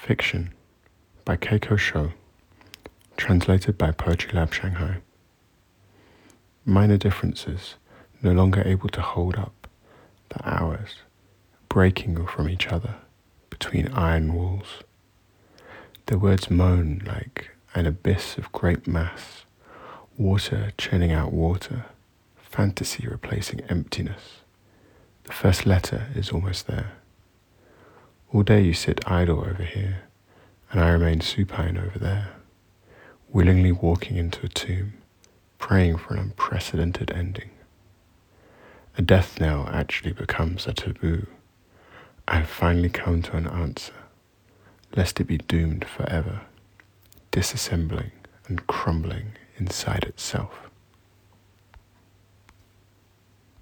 Fiction by Keiko Sho, translated by Poetry Lab Shanghai. Minor differences, no longer able to hold up, the hours, breaking from each other between iron walls. Their words moan like an abyss of great mass, water churning out water, fantasy replacing emptiness. The first letter is almost there. All day you sit idle over here, and I remain supine over there, willingly walking into a tomb, praying for an unprecedented ending. A death knell actually becomes a taboo. I have finally come to an answer, lest it be doomed forever, disassembling and crumbling inside itself.